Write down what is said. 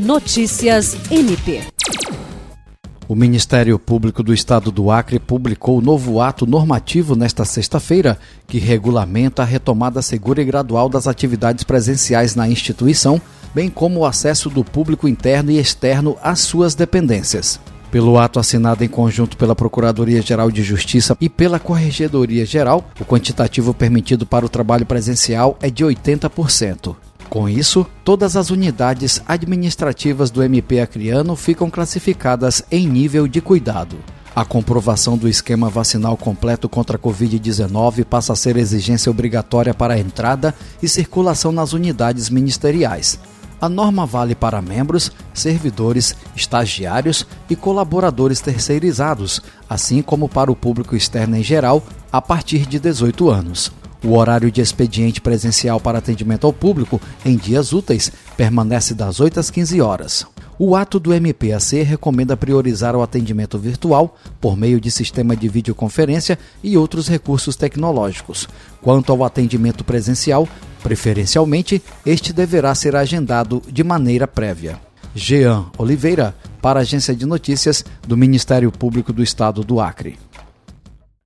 Notícias MP. O Ministério Público do Estado do Acre publicou o novo ato normativo nesta sexta-feira, que regulamenta a retomada segura e gradual das atividades presenciais na instituição, bem como o acesso do público interno e externo às suas dependências. Pelo ato assinado em conjunto pela Procuradoria-Geral de Justiça e pela Corregedoria-Geral, o quantitativo permitido para o trabalho presencial é de 80%. Com isso, todas as unidades administrativas do MP Acreano ficam classificadas em nível de cuidado. A comprovação do esquema vacinal completo contra a Covid-19 passa a ser exigência obrigatória para a entrada e circulação nas unidades ministeriais. A norma vale para membros, servidores, estagiários e colaboradores terceirizados, assim como para o público externo em geral, a partir de 18 anos. O horário de expediente presencial para atendimento ao público em dias úteis permanece das 8 às 15 horas. O ato do MPAC recomenda priorizar o atendimento virtual por meio de sistema de videoconferência e outros recursos tecnológicos. Quanto ao atendimento presencial, preferencialmente, este deverá ser agendado de maneira prévia. Jean Oliveira, para a Agência de Notícias do Ministério Público do Estado do Acre.